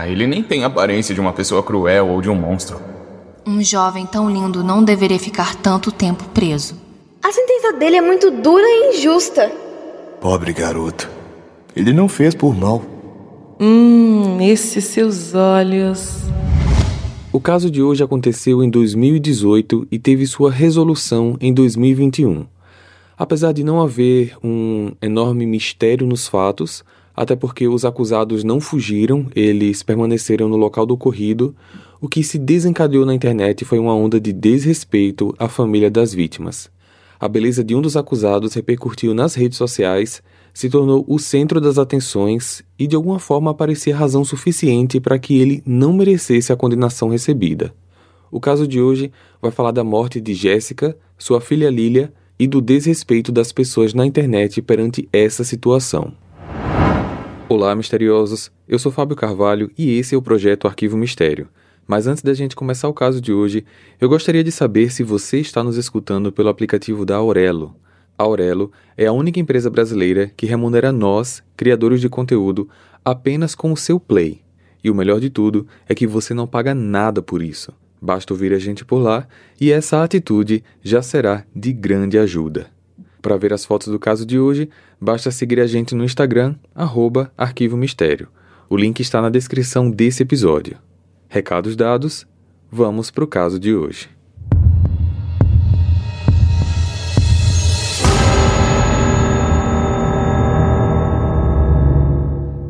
Ah, ele nem tem aparência de uma pessoa cruel ou de um monstro. Um jovem tão lindo não deveria ficar tanto tempo preso. A sentença dele é muito dura e injusta. Pobre garoto. Ele não fez por mal. Hum, esses seus olhos. O caso de hoje aconteceu em 2018 e teve sua resolução em 2021. Apesar de não haver um enorme mistério nos fatos, até porque os acusados não fugiram, eles permaneceram no local do ocorrido, o que se desencadeou na internet foi uma onda de desrespeito à família das vítimas. A beleza de um dos acusados repercutiu nas redes sociais, se tornou o centro das atenções e de alguma forma parecia razão suficiente para que ele não merecesse a condenação recebida. O caso de hoje vai falar da morte de Jéssica, sua filha Lilia e do desrespeito das pessoas na internet perante essa situação. Olá, misteriosos! Eu sou Fábio Carvalho e esse é o projeto Arquivo Mistério. Mas antes da gente começar o caso de hoje, eu gostaria de saber se você está nos escutando pelo aplicativo da Aurelo. A Aurelo é a única empresa brasileira que remunera nós, criadores de conteúdo, apenas com o seu play. E o melhor de tudo é que você não paga nada por isso. Basta ouvir a gente por lá e essa atitude já será de grande ajuda. Para ver as fotos do caso de hoje, basta seguir a gente no Instagram, arroba Arquivo Mistério. O link está na descrição desse episódio. Recados dados, vamos para o caso de hoje.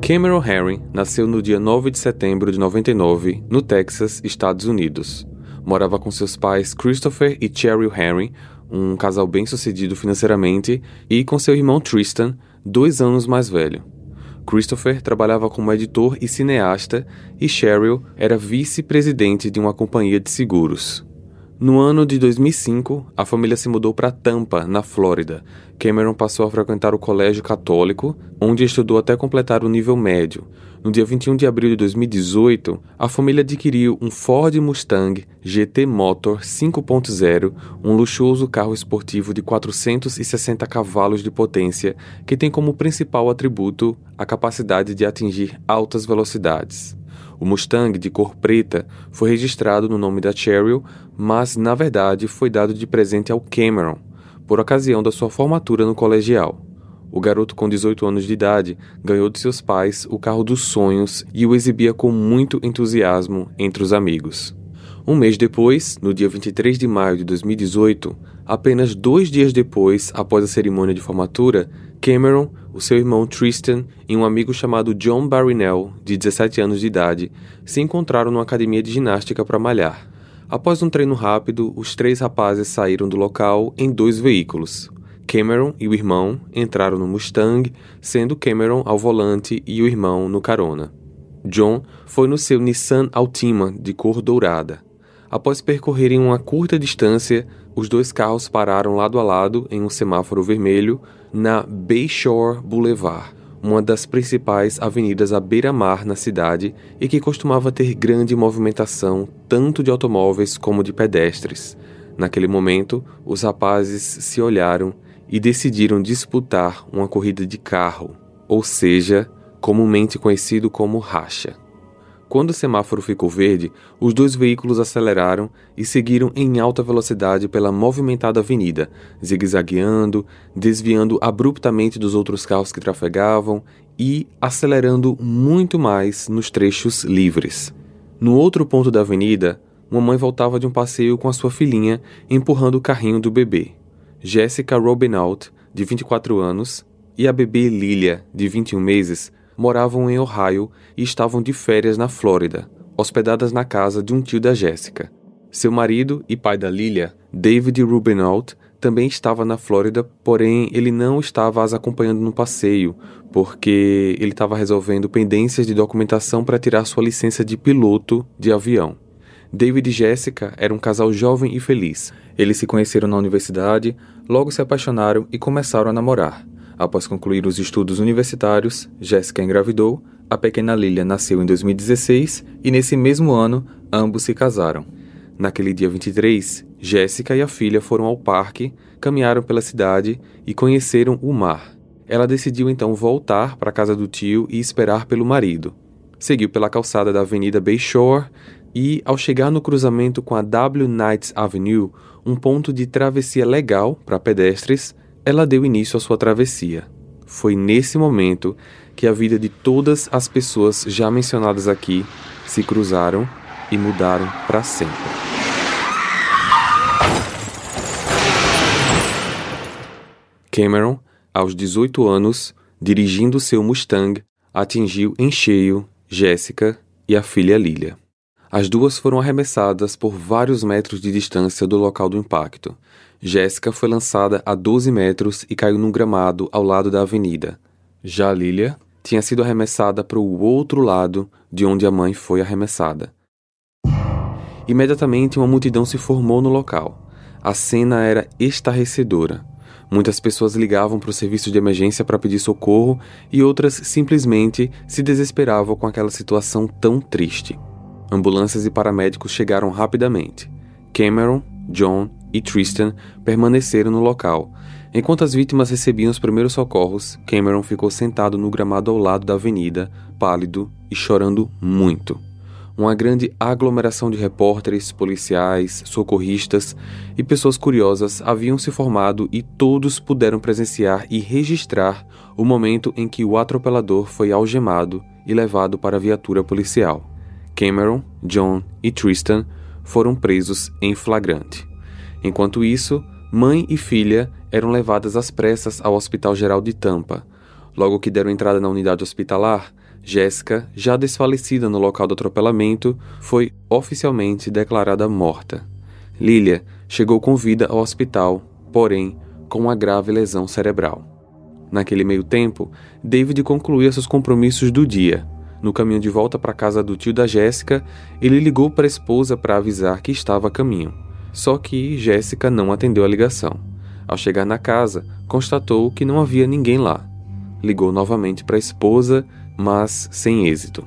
Cameron Herring nasceu no dia 9 de setembro de 99, no Texas, Estados Unidos. Morava com seus pais Christopher e Cheryl Herring, um casal bem-sucedido financeiramente, e com seu irmão Tristan, dois anos mais velho. Christopher trabalhava como editor e cineasta e Cheryl era vice-presidente de uma companhia de seguros. No ano de 2005, a família se mudou para Tampa, na Flórida. Cameron passou a frequentar o colégio católico, onde estudou até completar o nível médio. No dia 21 de abril de 2018, a família adquiriu um Ford Mustang GT Motor 5.0, um luxuoso carro esportivo de 460 cavalos de potência, que tem como principal atributo a capacidade de atingir altas velocidades. O Mustang de cor preta foi registrado no nome da Cheryl, mas na verdade foi dado de presente ao Cameron, por ocasião da sua formatura no colegial. O garoto com 18 anos de idade ganhou de seus pais o carro dos sonhos e o exibia com muito entusiasmo entre os amigos. Um mês depois, no dia 23 de maio de 2018, apenas dois dias depois, após a cerimônia de formatura, Cameron, o seu irmão Tristan e um amigo chamado John Barrinell, de 17 anos de idade, se encontraram numa academia de ginástica para malhar. Após um treino rápido, os três rapazes saíram do local em dois veículos. Cameron e o irmão entraram no Mustang, sendo Cameron ao volante e o irmão no carona. John foi no seu Nissan Altima de cor dourada. Após percorrerem uma curta distância, os dois carros pararam lado a lado em um semáforo vermelho na Bayshore Boulevard, uma das principais avenidas à beira-mar na cidade e que costumava ter grande movimentação tanto de automóveis como de pedestres. Naquele momento, os rapazes se olharam e decidiram disputar uma corrida de carro, ou seja, comumente conhecido como racha. Quando o semáforo ficou verde, os dois veículos aceleraram e seguiram em alta velocidade pela movimentada avenida, zigue-zagueando, desviando abruptamente dos outros carros que trafegavam e acelerando muito mais nos trechos livres. No outro ponto da avenida, uma mãe voltava de um passeio com a sua filhinha empurrando o carrinho do bebê. Jessica Robinault, de 24 anos, e a bebê Lilia, de 21 meses, moravam em Ohio e estavam de férias na Flórida, hospedadas na casa de um tio da Jéssica. Seu marido e pai da Lilia, David Rubinault, também estava na Flórida, porém ele não estava as acompanhando no passeio, porque ele estava resolvendo pendências de documentação para tirar sua licença de piloto de avião. David e Jéssica eram um casal jovem e feliz. Eles se conheceram na universidade, logo se apaixonaram e começaram a namorar. Após concluir os estudos universitários, Jéssica engravidou, a pequena Lilia nasceu em 2016 e nesse mesmo ano ambos se casaram. Naquele dia 23, Jéssica e a filha foram ao parque, caminharam pela cidade e conheceram o mar. Ela decidiu então voltar para a casa do tio e esperar pelo marido. seguiu pela calçada da Avenida Bayshore e, ao chegar no cruzamento com a W. Knights Avenue, um ponto de travessia legal para pedestres, ela deu início à sua travessia. Foi nesse momento que a vida de todas as pessoas já mencionadas aqui se cruzaram e mudaram para sempre. Cameron, aos 18 anos, dirigindo seu Mustang, atingiu em cheio Jéssica e a filha Lilia. As duas foram arremessadas por vários metros de distância do local do impacto. Jéssica foi lançada a 12 metros e caiu num gramado ao lado da avenida. Já Lilia tinha sido arremessada para o outro lado de onde a mãe foi arremessada. Imediatamente uma multidão se formou no local. A cena era estarrecedora. Muitas pessoas ligavam para o serviço de emergência para pedir socorro e outras simplesmente se desesperavam com aquela situação tão triste. Ambulâncias e paramédicos chegaram rapidamente. Cameron, John e Tristan permaneceram no local, Enquanto as vítimas recebiam os primeiros socorros, Cameron ficou sentado no gramado ao lado da avenida, pálido e chorando muito. Uma grande aglomeração de repórteres, policiais, socorristas e pessoas curiosas haviam se formado e todos puderam presenciar e registrar o momento em que o atropelador foi algemado e levado para a viatura policial. Cameron, John e Tristan foram presos em flagrante. Enquanto isso, mãe e filha eram levadas às pressas ao Hospital Geral de Tampa. Logo que deram entrada na unidade hospitalar, Jéssica, já desfalecida no local do atropelamento, foi oficialmente declarada morta. Lilia chegou com vida ao hospital, porém com uma grave lesão cerebral. Naquele meio tempo, David concluía seus compromissos do dia. No caminho de volta para casa do tio da Jéssica, ele ligou para a esposa para avisar que estava a caminho. Só que Jéssica não atendeu a ligação. Ao chegar na casa, constatou que não havia ninguém lá. Ligou novamente para a esposa, mas sem êxito.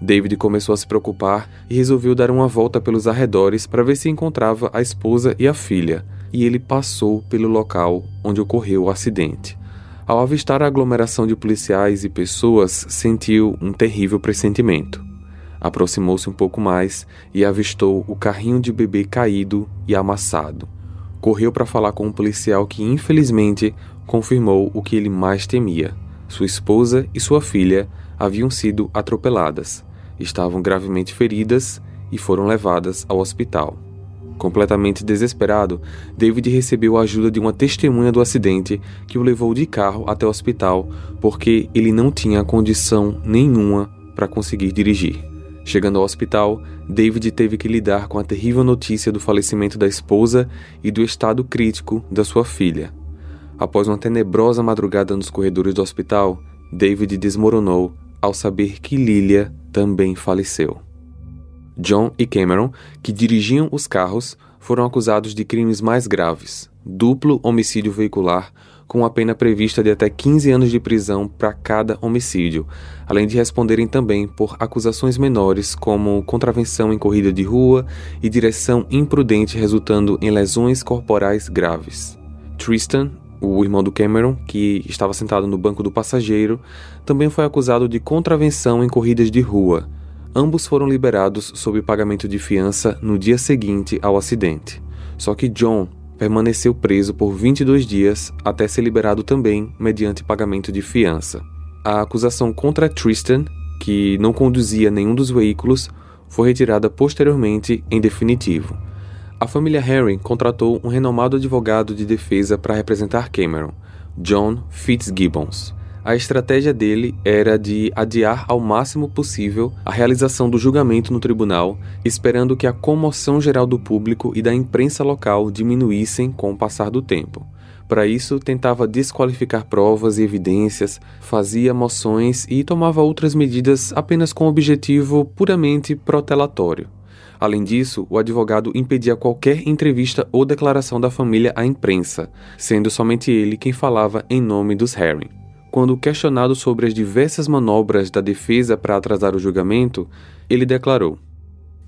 David começou a se preocupar e resolveu dar uma volta pelos arredores para ver se encontrava a esposa e a filha, e ele passou pelo local onde ocorreu o acidente. Ao avistar a aglomeração de policiais e pessoas, sentiu um terrível pressentimento. Aproximou-se um pouco mais e avistou o carrinho de bebê caído e amassado correu para falar com um policial que, infelizmente, confirmou o que ele mais temia. Sua esposa e sua filha haviam sido atropeladas, estavam gravemente feridas e foram levadas ao hospital. Completamente desesperado, David recebeu a ajuda de uma testemunha do acidente que o levou de carro até o hospital porque ele não tinha condição nenhuma para conseguir dirigir. Chegando ao hospital, David teve que lidar com a terrível notícia do falecimento da esposa e do estado crítico da sua filha. Após uma tenebrosa madrugada nos corredores do hospital, David desmoronou ao saber que Lilia também faleceu. John e Cameron, que dirigiam os carros, foram acusados de crimes mais graves: duplo homicídio veicular, com a pena prevista de até 15 anos de prisão para cada homicídio, além de responderem também por acusações menores como contravenção em corrida de rua e direção imprudente resultando em lesões corporais graves. Tristan, o irmão do Cameron, que estava sentado no banco do passageiro, também foi acusado de contravenção em corridas de rua. Ambos foram liberados sob pagamento de fiança no dia seguinte ao acidente. Só que John permaneceu preso por 22 dias até ser liberado também mediante pagamento de fiança. A acusação contra Tristan, que não conduzia nenhum dos veículos, foi retirada posteriormente em definitivo. A família Harry contratou um renomado advogado de defesa para representar Cameron, John Fitzgibbons. A estratégia dele era de adiar ao máximo possível a realização do julgamento no tribunal, esperando que a comoção geral do público e da imprensa local diminuíssem com o passar do tempo. Para isso, tentava desqualificar provas e evidências, fazia moções e tomava outras medidas apenas com objetivo puramente protelatório. Além disso, o advogado impedia qualquer entrevista ou declaração da família à imprensa, sendo somente ele quem falava em nome dos Herring. Quando questionado sobre as diversas manobras da defesa para atrasar o julgamento, ele declarou: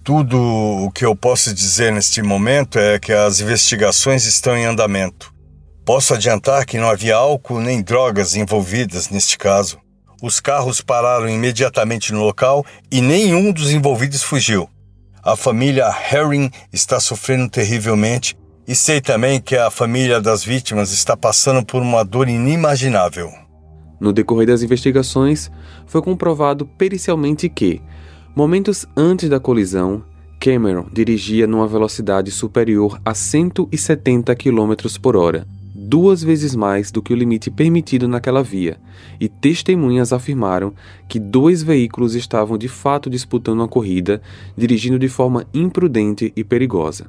Tudo o que eu posso dizer neste momento é que as investigações estão em andamento. Posso adiantar que não havia álcool nem drogas envolvidas neste caso. Os carros pararam imediatamente no local e nenhum dos envolvidos fugiu. A família Herring está sofrendo terrivelmente e sei também que a família das vítimas está passando por uma dor inimaginável. No decorrer das investigações, foi comprovado pericialmente que, momentos antes da colisão, Cameron dirigia numa velocidade superior a 170 km por hora, duas vezes mais do que o limite permitido naquela via, e testemunhas afirmaram que dois veículos estavam de fato disputando a corrida, dirigindo de forma imprudente e perigosa.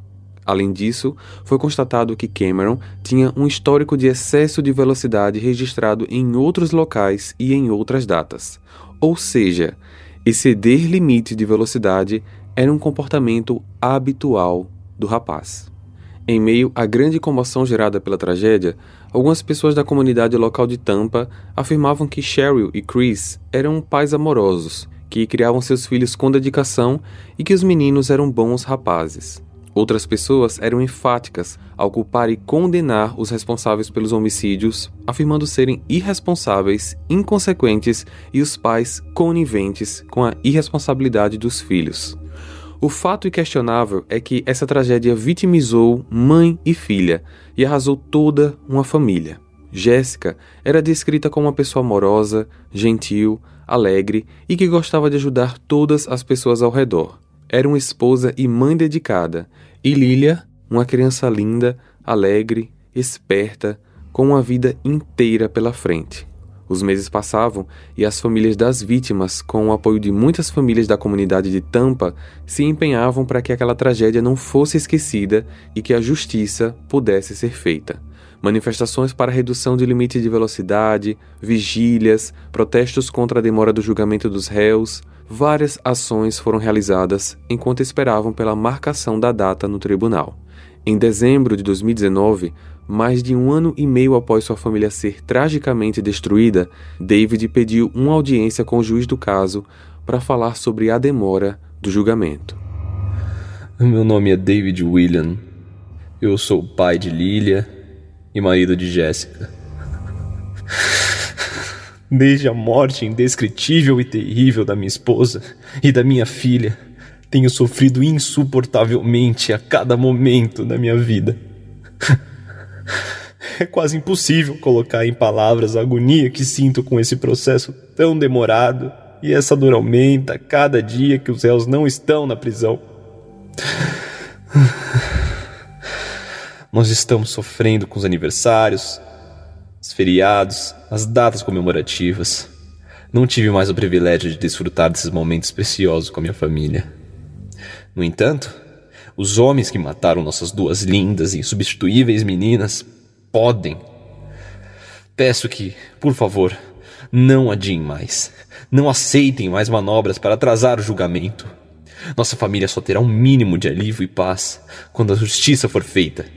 Além disso, foi constatado que Cameron tinha um histórico de excesso de velocidade registrado em outros locais e em outras datas. Ou seja, exceder limite de velocidade era um comportamento habitual do rapaz. Em meio à grande comoção gerada pela tragédia, algumas pessoas da comunidade local de Tampa afirmavam que Cheryl e Chris eram pais amorosos, que criavam seus filhos com dedicação e que os meninos eram bons rapazes. Outras pessoas eram enfáticas ao culpar e condenar os responsáveis pelos homicídios, afirmando serem irresponsáveis, inconsequentes e os pais coniventes com a irresponsabilidade dos filhos. O fato inquestionável é que essa tragédia vitimizou mãe e filha e arrasou toda uma família. Jéssica era descrita como uma pessoa amorosa, gentil, alegre e que gostava de ajudar todas as pessoas ao redor. Era uma esposa e mãe dedicada, e Lilia, uma criança linda, alegre, esperta, com uma vida inteira pela frente. Os meses passavam e as famílias das vítimas, com o apoio de muitas famílias da comunidade de Tampa, se empenhavam para que aquela tragédia não fosse esquecida e que a justiça pudesse ser feita. Manifestações para redução de limite de velocidade, vigílias, protestos contra a demora do julgamento dos réus, várias ações foram realizadas enquanto esperavam pela marcação da data no tribunal. Em dezembro de 2019, mais de um ano e meio após sua família ser tragicamente destruída, David pediu uma audiência com o juiz do caso para falar sobre a demora do julgamento. Meu nome é David William. Eu sou pai de Lilia e marido de Jéssica. Desde a morte indescritível e terrível da minha esposa e da minha filha, tenho sofrido insuportavelmente a cada momento da minha vida. É quase impossível colocar em palavras a agonia que sinto com esse processo tão demorado, e essa dor aumenta cada dia que os réus não estão na prisão. Nós estamos sofrendo com os aniversários, os feriados, as datas comemorativas. Não tive mais o privilégio de desfrutar desses momentos preciosos com a minha família. No entanto, os homens que mataram nossas duas lindas e insubstituíveis meninas podem. Peço que, por favor, não adiem mais. Não aceitem mais manobras para atrasar o julgamento. Nossa família só terá um mínimo de alívio e paz quando a justiça for feita.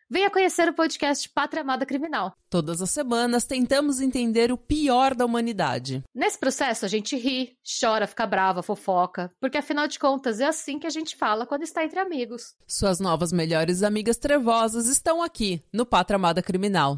venha conhecer o podcast Pátria Amada Criminal. Todas as semanas tentamos entender o pior da humanidade. Nesse processo a gente ri, chora, fica brava, fofoca, porque afinal de contas é assim que a gente fala quando está entre amigos. Suas novas melhores amigas trevosas estão aqui no Pátria Amada Criminal.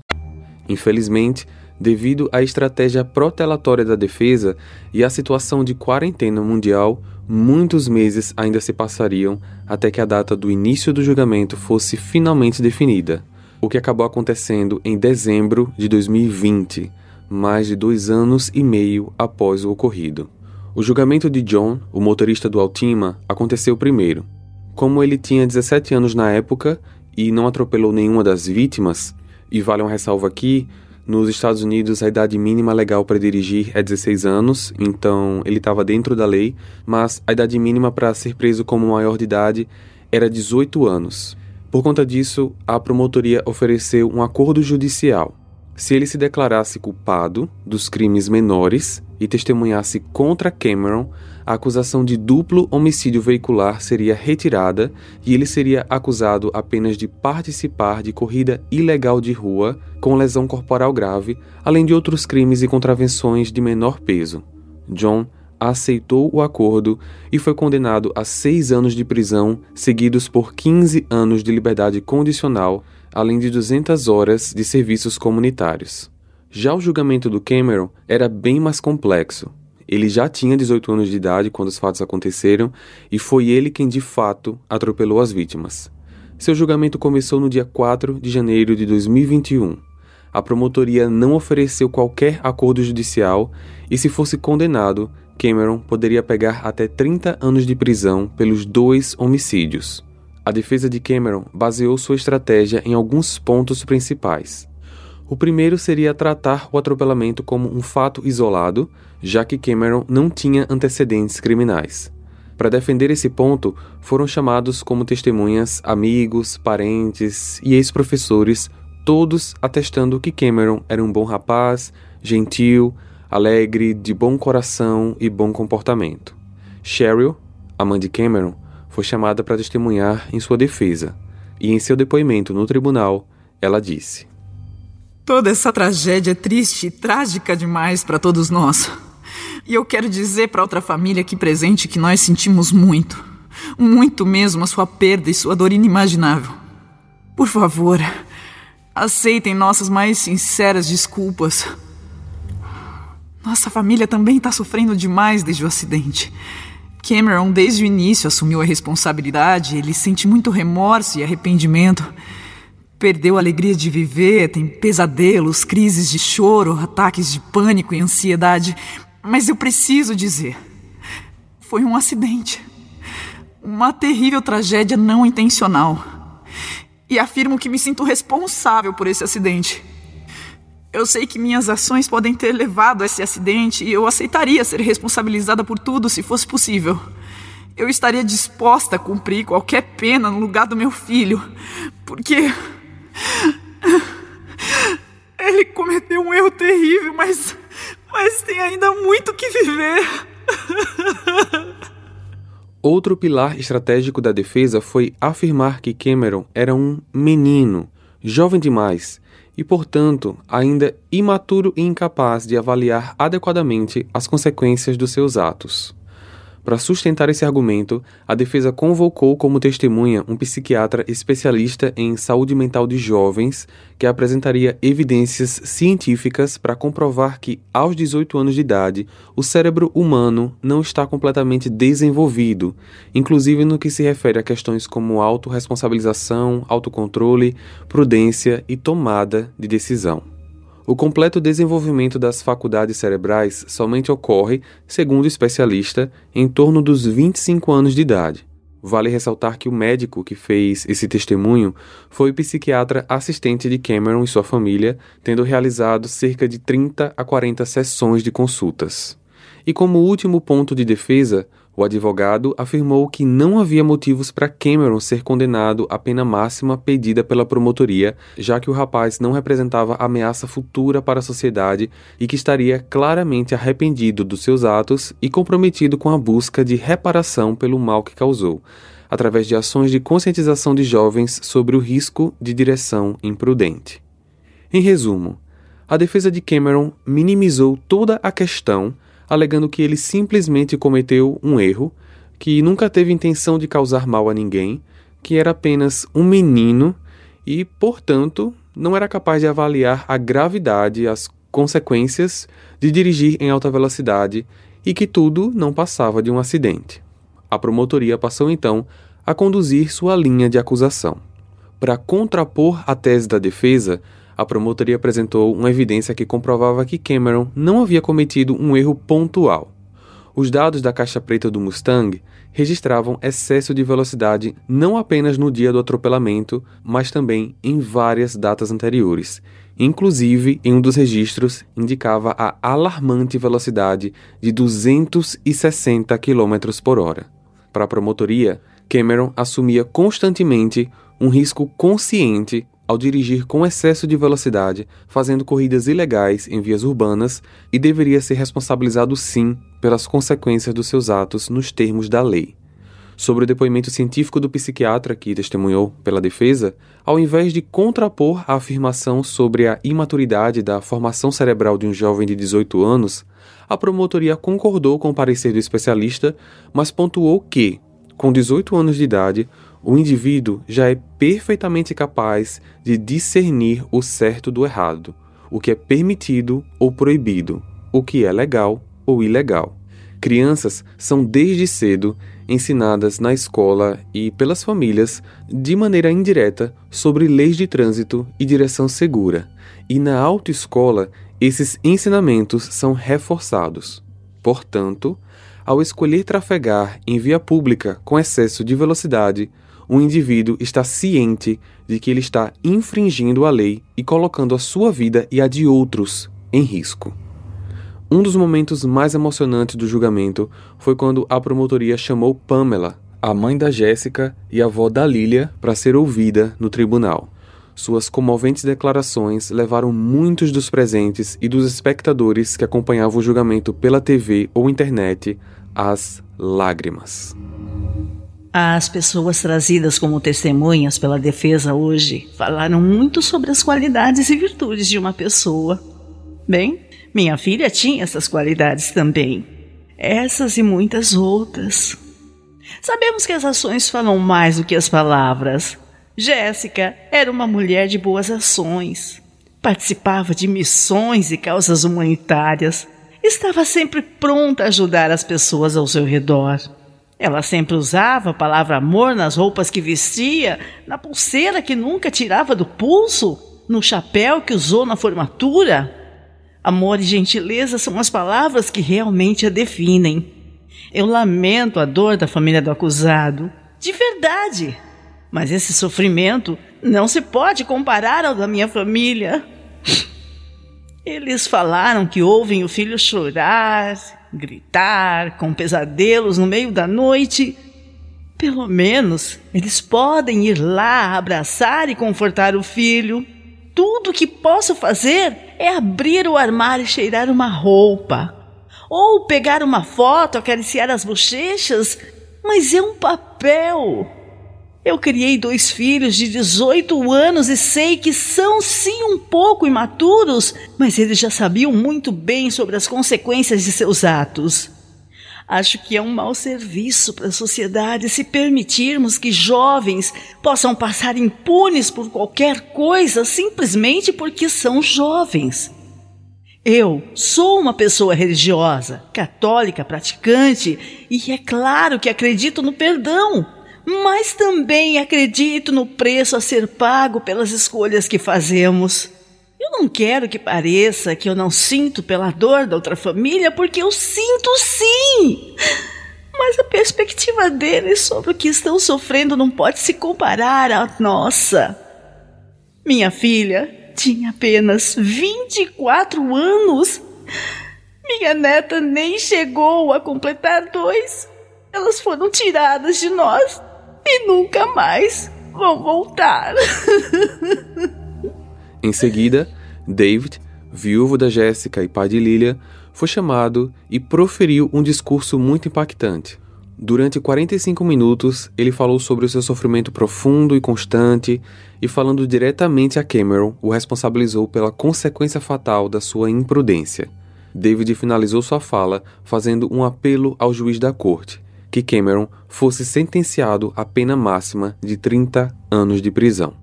Infelizmente, devido à estratégia protelatória da defesa e à situação de quarentena mundial, muitos meses ainda se passariam até que a data do início do julgamento fosse finalmente definida, o que acabou acontecendo em dezembro de 2020, mais de dois anos e meio após o ocorrido. O julgamento de John, o motorista do Altima, aconteceu primeiro. Como ele tinha 17 anos na época e não atropelou nenhuma das vítimas, e vale uma ressalva aqui, nos Estados Unidos a idade mínima legal para dirigir é 16 anos, então ele estava dentro da lei, mas a idade mínima para ser preso como maior de idade era 18 anos. Por conta disso, a promotoria ofereceu um acordo judicial. Se ele se declarasse culpado dos crimes menores e testemunhasse contra Cameron, a acusação de duplo homicídio veicular seria retirada e ele seria acusado apenas de participar de corrida ilegal de rua com lesão corporal grave, além de outros crimes e contravenções de menor peso. John aceitou o acordo e foi condenado a seis anos de prisão, seguidos por 15 anos de liberdade condicional, além de 200 horas de serviços comunitários. Já o julgamento do Cameron era bem mais complexo. Ele já tinha 18 anos de idade quando os fatos aconteceram e foi ele quem de fato atropelou as vítimas. Seu julgamento começou no dia 4 de janeiro de 2021. A promotoria não ofereceu qualquer acordo judicial e, se fosse condenado, Cameron poderia pegar até 30 anos de prisão pelos dois homicídios. A defesa de Cameron baseou sua estratégia em alguns pontos principais. O primeiro seria tratar o atropelamento como um fato isolado, já que Cameron não tinha antecedentes criminais. Para defender esse ponto, foram chamados como testemunhas amigos, parentes e ex-professores, todos atestando que Cameron era um bom rapaz, gentil, alegre, de bom coração e bom comportamento. Cheryl, a mãe de Cameron, foi chamada para testemunhar em sua defesa, e em seu depoimento no tribunal, ela disse: Toda essa tragédia é triste e trágica demais para todos nós. E eu quero dizer para outra família aqui presente que nós sentimos muito, muito mesmo a sua perda e sua dor inimaginável. Por favor, aceitem nossas mais sinceras desculpas. Nossa família também está sofrendo demais desde o acidente. Cameron, desde o início, assumiu a responsabilidade. Ele sente muito remorso e arrependimento. Perdeu a alegria de viver, tem pesadelos, crises de choro, ataques de pânico e ansiedade. Mas eu preciso dizer: foi um acidente. Uma terrível tragédia não intencional. E afirmo que me sinto responsável por esse acidente. Eu sei que minhas ações podem ter levado a esse acidente e eu aceitaria ser responsabilizada por tudo se fosse possível. Eu estaria disposta a cumprir qualquer pena no lugar do meu filho, porque. Ele cometeu um erro terrível, mas mas tem ainda muito que viver. Outro pilar estratégico da defesa foi afirmar que Cameron era um menino, jovem demais e, portanto, ainda imaturo e incapaz de avaliar adequadamente as consequências dos seus atos. Para sustentar esse argumento, a defesa convocou como testemunha um psiquiatra especialista em saúde mental de jovens que apresentaria evidências científicas para comprovar que, aos 18 anos de idade, o cérebro humano não está completamente desenvolvido, inclusive no que se refere a questões como autorresponsabilização, autocontrole, prudência e tomada de decisão. O completo desenvolvimento das faculdades cerebrais somente ocorre, segundo o especialista, em torno dos 25 anos de idade. Vale ressaltar que o médico que fez esse testemunho foi o psiquiatra assistente de Cameron e sua família, tendo realizado cerca de 30 a 40 sessões de consultas. E como último ponto de defesa, o advogado afirmou que não havia motivos para Cameron ser condenado à pena máxima pedida pela promotoria, já que o rapaz não representava ameaça futura para a sociedade e que estaria claramente arrependido dos seus atos e comprometido com a busca de reparação pelo mal que causou, através de ações de conscientização de jovens sobre o risco de direção imprudente. Em resumo, a defesa de Cameron minimizou toda a questão alegando que ele simplesmente cometeu um erro, que nunca teve intenção de causar mal a ninguém, que era apenas um menino e, portanto, não era capaz de avaliar a gravidade as consequências de dirigir em alta velocidade e que tudo não passava de um acidente. A promotoria passou então a conduzir sua linha de acusação. Para contrapor a tese da defesa, a promotoria apresentou uma evidência que comprovava que Cameron não havia cometido um erro pontual. Os dados da caixa preta do Mustang registravam excesso de velocidade não apenas no dia do atropelamento, mas também em várias datas anteriores. Inclusive, em um dos registros, indicava a alarmante velocidade de 260 km por hora. Para a promotoria, Cameron assumia constantemente um risco consciente ao dirigir com excesso de velocidade, fazendo corridas ilegais em vias urbanas e deveria ser responsabilizado sim pelas consequências dos seus atos nos termos da lei. Sobre o depoimento científico do psiquiatra que testemunhou pela defesa, ao invés de contrapor a afirmação sobre a imaturidade da formação cerebral de um jovem de 18 anos, a promotoria concordou com o parecer do especialista, mas pontuou que, com 18 anos de idade, o indivíduo já é perfeitamente capaz de discernir o certo do errado, o que é permitido ou proibido, o que é legal ou ilegal. Crianças são desde cedo ensinadas na escola e pelas famílias, de maneira indireta, sobre leis de trânsito e direção segura, e na autoescola esses ensinamentos são reforçados. Portanto, ao escolher trafegar em via pública com excesso de velocidade, o indivíduo está ciente de que ele está infringindo a lei e colocando a sua vida e a de outros em risco. Um dos momentos mais emocionantes do julgamento foi quando a promotoria chamou Pamela, a mãe da Jéssica e a avó da Lilia, para ser ouvida no tribunal. Suas comoventes declarações levaram muitos dos presentes e dos espectadores que acompanhavam o julgamento pela TV ou internet às lágrimas. As pessoas trazidas como testemunhas pela defesa hoje falaram muito sobre as qualidades e virtudes de uma pessoa. Bem, minha filha tinha essas qualidades também. Essas e muitas outras. Sabemos que as ações falam mais do que as palavras. Jéssica era uma mulher de boas ações. Participava de missões e causas humanitárias. Estava sempre pronta a ajudar as pessoas ao seu redor. Ela sempre usava a palavra amor nas roupas que vestia, na pulseira que nunca tirava do pulso, no chapéu que usou na formatura. Amor e gentileza são as palavras que realmente a definem. Eu lamento a dor da família do acusado, de verdade. Mas esse sofrimento não se pode comparar ao da minha família. Eles falaram que ouvem o filho chorar, gritar, com pesadelos no meio da noite. Pelo menos eles podem ir lá abraçar e confortar o filho. Tudo o que posso fazer é abrir o armário e cheirar uma roupa. Ou pegar uma foto, acariciar as bochechas, mas é um papel. Eu criei dois filhos de 18 anos e sei que são sim um pouco imaturos, mas eles já sabiam muito bem sobre as consequências de seus atos. Acho que é um mau serviço para a sociedade se permitirmos que jovens possam passar impunes por qualquer coisa simplesmente porque são jovens. Eu sou uma pessoa religiosa, católica, praticante, e é claro que acredito no perdão mas também acredito no preço a ser pago pelas escolhas que fazemos. Eu não quero que pareça que eu não sinto pela dor da outra família, porque eu sinto sim. Mas a perspectiva deles sobre o que estão sofrendo não pode se comparar à nossa. Minha filha tinha apenas 24 anos. Minha neta nem chegou a completar dois. Elas foram tiradas de nós e nunca mais vão voltar. em seguida, David, viúvo da Jéssica e pai de Lilia, foi chamado e proferiu um discurso muito impactante. Durante 45 minutos, ele falou sobre o seu sofrimento profundo e constante e, falando diretamente a Cameron, o responsabilizou pela consequência fatal da sua imprudência. David finalizou sua fala fazendo um apelo ao juiz da corte, que Cameron fosse sentenciado à pena máxima de 30 anos de prisão.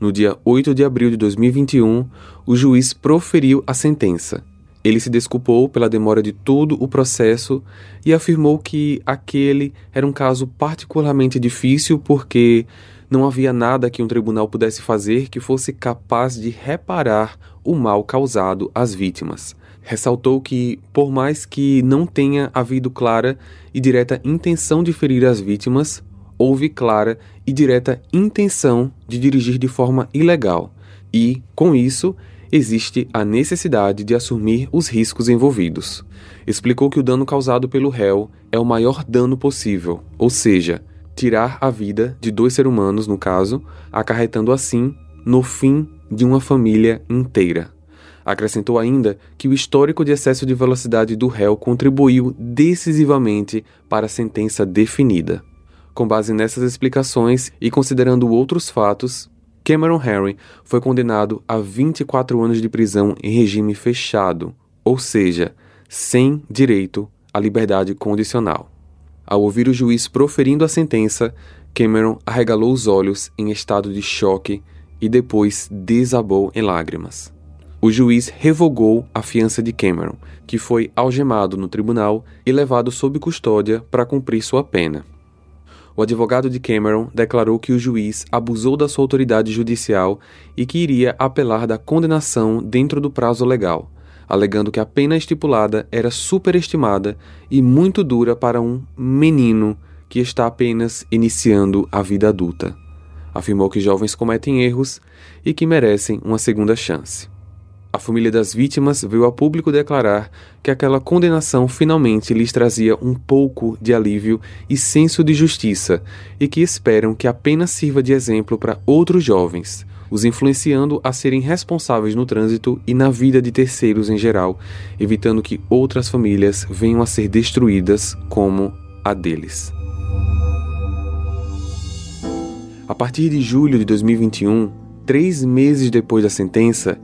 No dia 8 de abril de 2021, o juiz proferiu a sentença. Ele se desculpou pela demora de todo o processo e afirmou que aquele era um caso particularmente difícil porque não havia nada que um tribunal pudesse fazer que fosse capaz de reparar o mal causado às vítimas. Ressaltou que, por mais que não tenha havido clara e direta intenção de ferir as vítimas, houve clara e direta intenção de dirigir de forma ilegal, e, com isso, existe a necessidade de assumir os riscos envolvidos. Explicou que o dano causado pelo réu é o maior dano possível, ou seja, tirar a vida de dois seres humanos, no caso, acarretando assim no fim de uma família inteira. Acrescentou ainda que o histórico de excesso de velocidade do réu contribuiu decisivamente para a sentença definida. Com base nessas explicações e considerando outros fatos, Cameron Harry foi condenado a 24 anos de prisão em regime fechado, ou seja, sem direito à liberdade condicional. Ao ouvir o juiz proferindo a sentença, Cameron arregalou os olhos em estado de choque e depois desabou em lágrimas. O juiz revogou a fiança de Cameron, que foi algemado no tribunal e levado sob custódia para cumprir sua pena. O advogado de Cameron declarou que o juiz abusou da sua autoridade judicial e que iria apelar da condenação dentro do prazo legal, alegando que a pena estipulada era superestimada e muito dura para um menino que está apenas iniciando a vida adulta. Afirmou que jovens cometem erros e que merecem uma segunda chance. A família das vítimas veio a público declarar que aquela condenação finalmente lhes trazia um pouco de alívio e senso de justiça e que esperam que apenas sirva de exemplo para outros jovens, os influenciando a serem responsáveis no trânsito e na vida de terceiros em geral, evitando que outras famílias venham a ser destruídas como a deles. A partir de julho de 2021, três meses depois da sentença,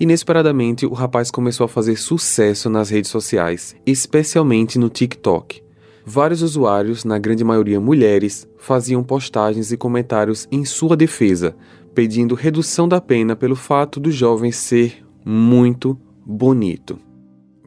Inesperadamente, o rapaz começou a fazer sucesso nas redes sociais, especialmente no TikTok. Vários usuários, na grande maioria mulheres, faziam postagens e comentários em sua defesa, pedindo redução da pena pelo fato do jovem ser muito bonito.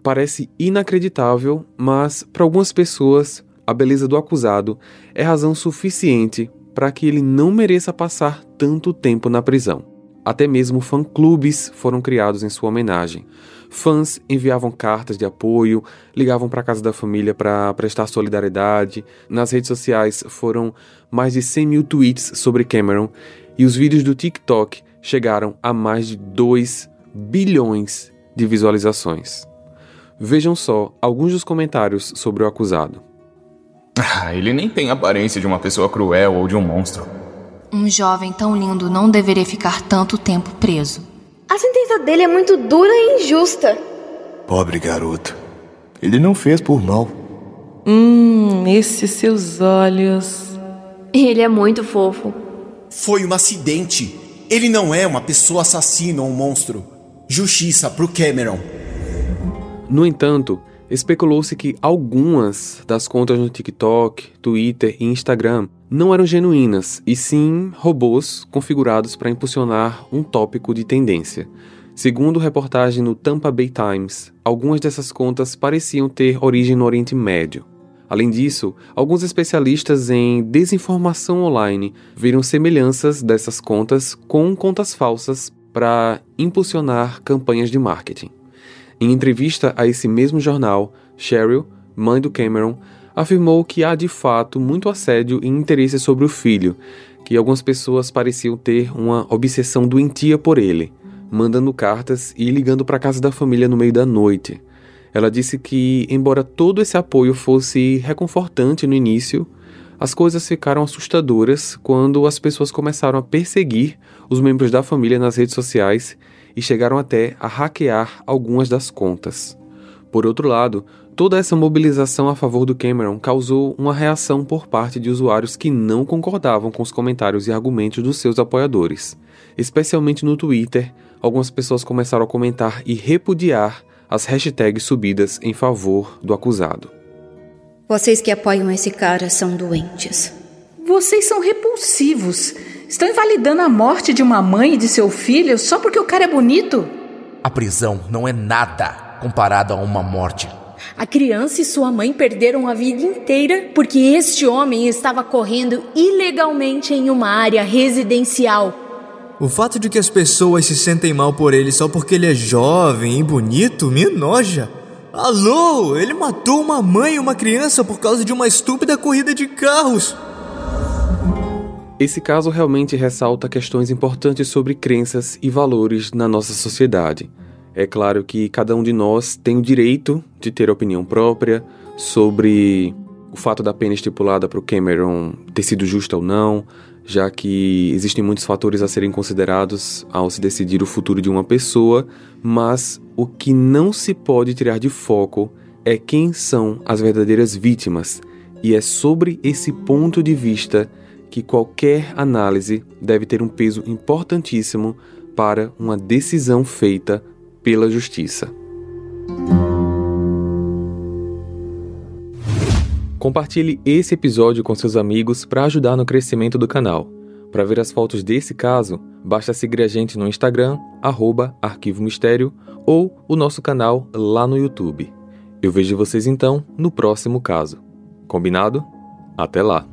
Parece inacreditável, mas para algumas pessoas, a beleza do acusado é razão suficiente para que ele não mereça passar tanto tempo na prisão. Até mesmo fã-clubes foram criados em sua homenagem. Fãs enviavam cartas de apoio, ligavam para a casa da família para prestar solidariedade. Nas redes sociais foram mais de 100 mil tweets sobre Cameron e os vídeos do TikTok chegaram a mais de 2 bilhões de visualizações. Vejam só alguns dos comentários sobre o acusado. Ah, ele nem tem aparência de uma pessoa cruel ou de um monstro. Um jovem tão lindo não deveria ficar tanto tempo preso. A sentença dele é muito dura e injusta. Pobre garoto. Ele não fez por mal. Hum, esses seus olhos. Ele é muito fofo. Foi um acidente. Ele não é uma pessoa assassina ou um monstro. Justiça pro Cameron. No entanto, especulou-se que algumas das contas no TikTok, Twitter e Instagram não eram genuínas, e sim robôs configurados para impulsionar um tópico de tendência. Segundo reportagem no Tampa Bay Times, algumas dessas contas pareciam ter origem no Oriente Médio. Além disso, alguns especialistas em desinformação online viram semelhanças dessas contas com contas falsas para impulsionar campanhas de marketing. Em entrevista a esse mesmo jornal, Cheryl, mãe do Cameron, afirmou que há de fato muito assédio e interesse sobre o filho, que algumas pessoas pareciam ter uma obsessão doentia por ele, mandando cartas e ligando para a casa da família no meio da noite. Ela disse que, embora todo esse apoio fosse reconfortante no início, as coisas ficaram assustadoras quando as pessoas começaram a perseguir os membros da família nas redes sociais e chegaram até a hackear algumas das contas. Por outro lado, Toda essa mobilização a favor do Cameron causou uma reação por parte de usuários que não concordavam com os comentários e argumentos dos seus apoiadores. Especialmente no Twitter, algumas pessoas começaram a comentar e repudiar as hashtags subidas em favor do acusado. Vocês que apoiam esse cara são doentes. Vocês são repulsivos. Estão invalidando a morte de uma mãe e de seu filho só porque o cara é bonito? A prisão não é nada comparado a uma morte. A criança e sua mãe perderam a vida inteira porque este homem estava correndo ilegalmente em uma área residencial. O fato de que as pessoas se sentem mal por ele só porque ele é jovem e bonito me enoja. Alô, ele matou uma mãe e uma criança por causa de uma estúpida corrida de carros. Esse caso realmente ressalta questões importantes sobre crenças e valores na nossa sociedade. É claro que cada um de nós tem o direito de ter opinião própria sobre o fato da pena estipulada para o Cameron ter sido justa ou não, já que existem muitos fatores a serem considerados ao se decidir o futuro de uma pessoa, mas o que não se pode tirar de foco é quem são as verdadeiras vítimas, e é sobre esse ponto de vista que qualquer análise deve ter um peso importantíssimo para uma decisão feita pela justiça. Compartilhe esse episódio com seus amigos para ajudar no crescimento do canal. Para ver as fotos desse caso, basta seguir a gente no Instagram, arroba Arquivo Mistério, ou o nosso canal lá no YouTube. Eu vejo vocês então no próximo caso. Combinado? Até lá!